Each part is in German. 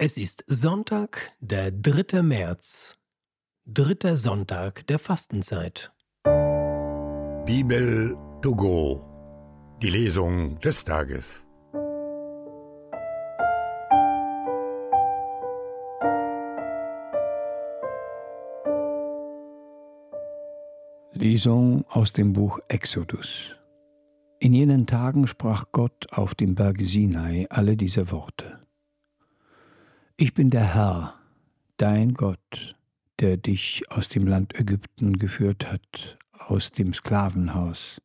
Es ist Sonntag, der 3. März, dritter Sonntag der Fastenzeit. Bibel to go, die Lesung des Tages. Lesung aus dem Buch Exodus. In jenen Tagen sprach Gott auf dem Berg Sinai alle diese Worte. Ich bin der Herr, dein Gott, der dich aus dem Land Ägypten geführt hat, aus dem Sklavenhaus.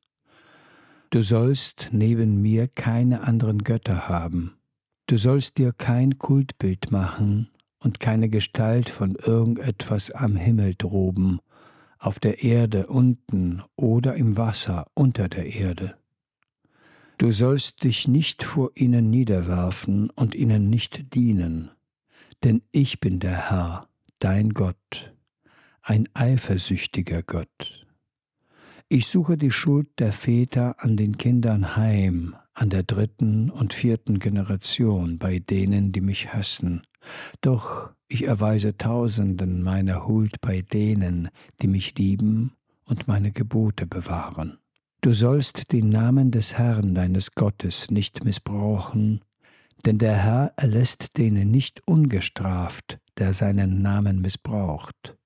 Du sollst neben mir keine anderen Götter haben. Du sollst dir kein Kultbild machen und keine Gestalt von irgendetwas am Himmel droben, auf der Erde unten oder im Wasser unter der Erde. Du sollst dich nicht vor ihnen niederwerfen und ihnen nicht dienen, denn ich bin der Herr, dein Gott, ein eifersüchtiger Gott. Ich suche die Schuld der Väter an den Kindern heim, an der dritten und vierten Generation bei denen, die mich hassen. Doch ich erweise Tausenden meine Huld bei denen, die mich lieben und meine Gebote bewahren. Du sollst den Namen des Herrn deines Gottes nicht missbrauchen, denn der Herr erlässt denen nicht ungestraft, der seinen Namen missbraucht.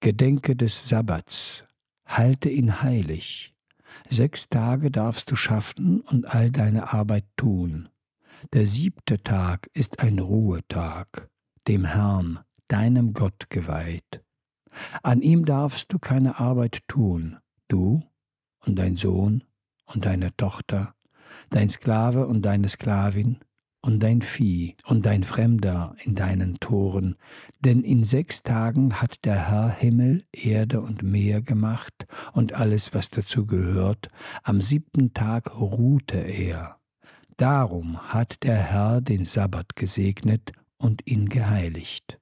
Gedenke des Sabbats, halte ihn heilig. Sechs Tage darfst du schaffen und all deine Arbeit tun. Der siebte Tag ist ein Ruhetag, dem Herrn, deinem Gott geweiht. An ihm darfst du keine Arbeit tun, du und dein Sohn und deine Tochter, dein Sklave und deine Sklavin, und dein Vieh und dein Fremder in deinen Toren, denn in sechs Tagen hat der Herr Himmel, Erde und Meer gemacht und alles, was dazu gehört, am siebten Tag ruhte er. Darum hat der Herr den Sabbat gesegnet und ihn geheiligt.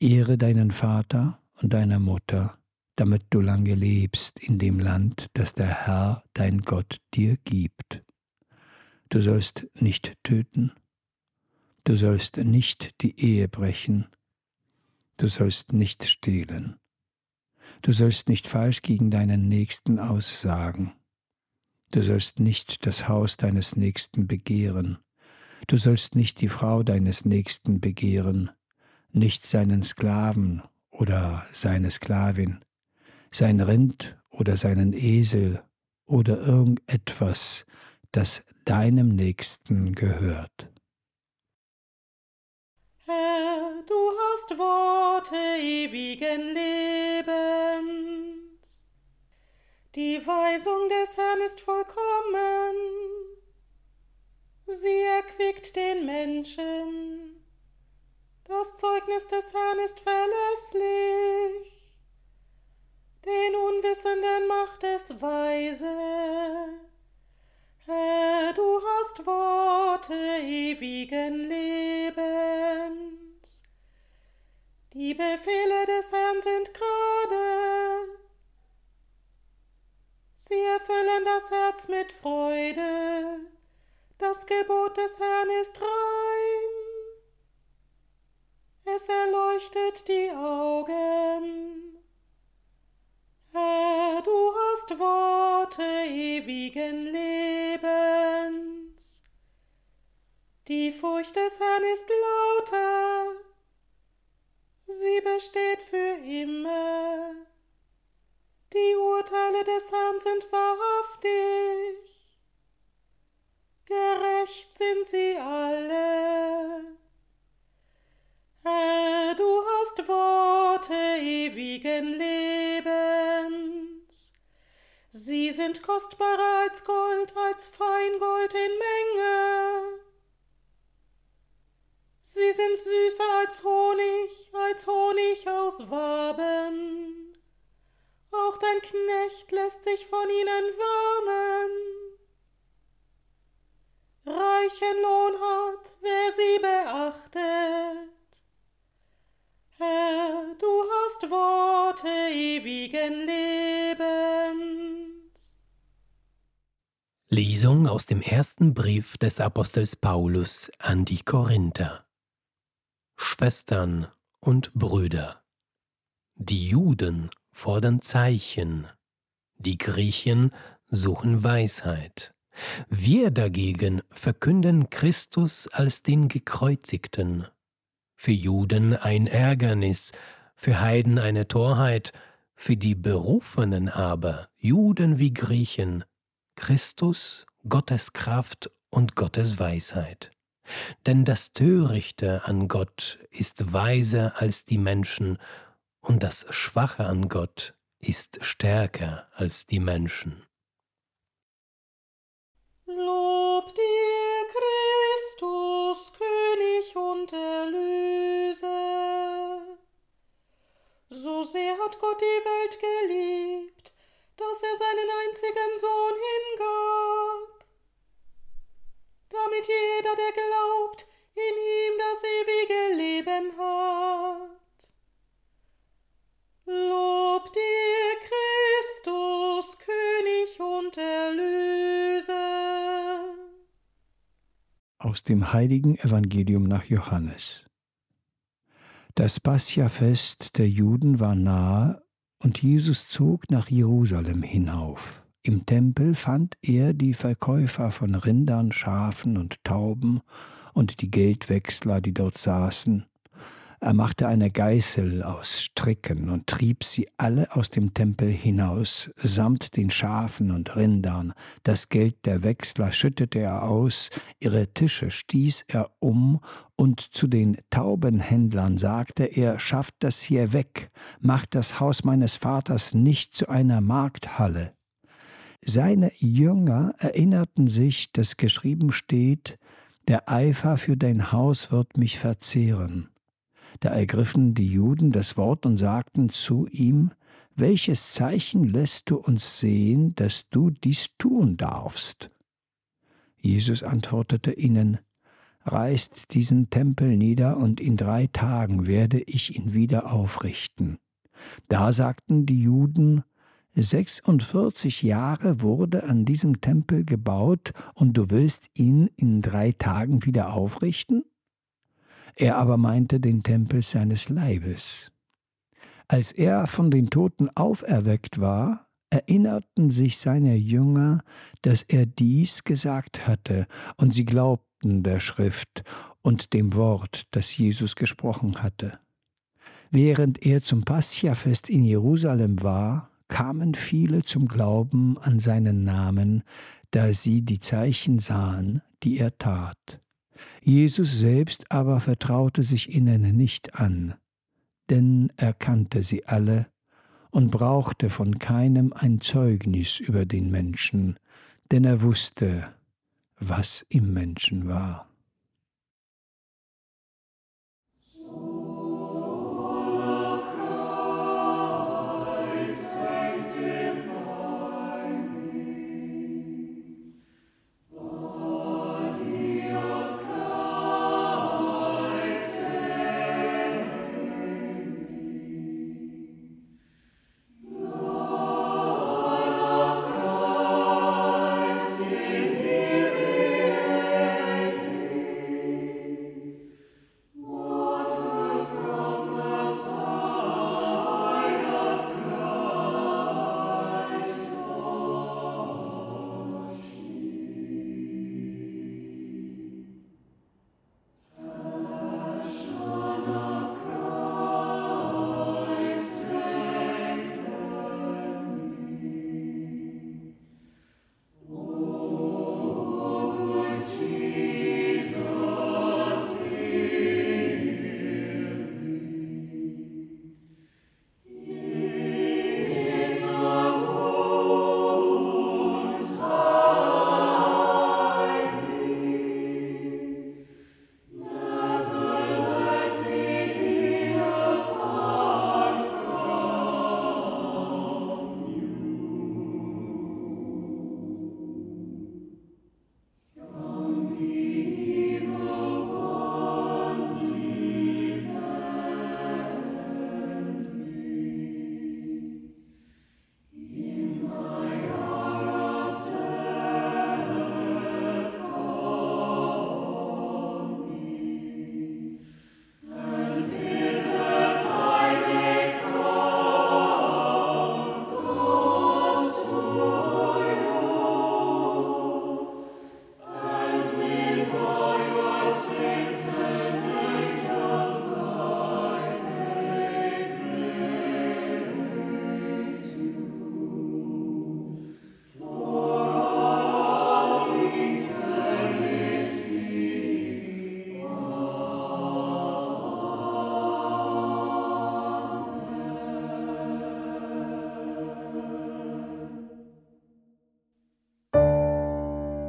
Ehre deinen Vater und deine Mutter, damit du lange lebst in dem Land, das der Herr, dein Gott, dir gibt. Du sollst nicht töten. Du sollst nicht die Ehe brechen. Du sollst nicht stehlen. Du sollst nicht falsch gegen deinen Nächsten aussagen. Du sollst nicht das Haus deines Nächsten begehren. Du sollst nicht die Frau deines Nächsten begehren, nicht seinen Sklaven oder seine Sklavin, sein Rind oder seinen Esel oder irgendetwas, das deinem Nächsten gehört. Herr, du hast Worte ewigen Lebens. Die Weisung des Herrn ist vollkommen. Sie erquickt den Menschen. Das Zeugnis des Herrn ist verlässlich. Den Unwissenden macht es weise. Du hast Worte ewigen Lebens. Die Befehle des Herrn sind gerade. Sie erfüllen das Herz mit Freude. Das Gebot des Herrn ist rein. Es erleuchtet die Augen. Herr, du hast Worte ewigen Lebens. Die Furcht des Herrn ist lauter, sie besteht für immer. Die Urteile des Herrn sind wahrhaftig, gerecht sind sie alle. Herr, du hast Worte ewigen Lebens. Sie sind kostbarer als Gold, als Feingold in Menge. Sie sind süßer als Honig, als Honig aus Waben. Auch dein Knecht lässt sich von ihnen warnen. Reichen Lohn hat, wer sie beachtet. Herr, du hast Worte ewigen Lebens. Lesung aus dem ersten Brief des Apostels Paulus an die Korinther. Schwestern und Brüder. Die Juden fordern Zeichen, die Griechen suchen Weisheit. Wir dagegen verkünden Christus als den Gekreuzigten. Für Juden ein Ärgernis, für Heiden eine Torheit, für die Berufenen aber, Juden wie Griechen, Christus, Gottes Kraft und Gottes Weisheit. Denn das Törichte an Gott ist weiser als die Menschen, und das Schwache an Gott ist stärker als die Menschen. Lob dir, Christus, König und Erlöser. So sehr hat Gott die Welt geliebt, dass er seinen einzigen Sohn hingab, damit jeder, der glaubt, in ihm das ewige Leben hat. Lob dir, Christus, König und Erlöser. Aus dem heiligen Evangelium nach Johannes. Das Pascha-Fest der Juden war nahe und Jesus zog nach Jerusalem hinauf. Im Tempel fand er die Verkäufer von Rindern, Schafen und Tauben und die Geldwechsler, die dort saßen, er machte eine Geißel aus Stricken und trieb sie alle aus dem Tempel hinaus, samt den Schafen und Rindern. Das Geld der Wechsler schüttete er aus, ihre Tische stieß er um, und zu den Taubenhändlern sagte er, schafft das hier weg, macht das Haus meines Vaters nicht zu einer Markthalle. Seine Jünger erinnerten sich, dass geschrieben steht, der Eifer für dein Haus wird mich verzehren. Da ergriffen die Juden das Wort und sagten zu ihm, welches Zeichen lässt du uns sehen, dass du dies tun darfst? Jesus antwortete ihnen, Reißt diesen Tempel nieder, und in drei Tagen werde ich ihn wieder aufrichten. Da sagten die Juden, 46 Jahre wurde an diesem Tempel gebaut, und du willst ihn in drei Tagen wieder aufrichten? Er aber meinte den Tempel seines Leibes. Als er von den Toten auferweckt war, erinnerten sich seine Jünger, dass er dies gesagt hatte, und sie glaubten der Schrift und dem Wort, das Jesus gesprochen hatte. Während er zum Paschafest in Jerusalem war, kamen viele zum Glauben an seinen Namen, da sie die Zeichen sahen, die er tat. Jesus selbst aber vertraute sich ihnen nicht an, denn er kannte sie alle und brauchte von keinem ein Zeugnis über den Menschen, denn er wusste, was im Menschen war.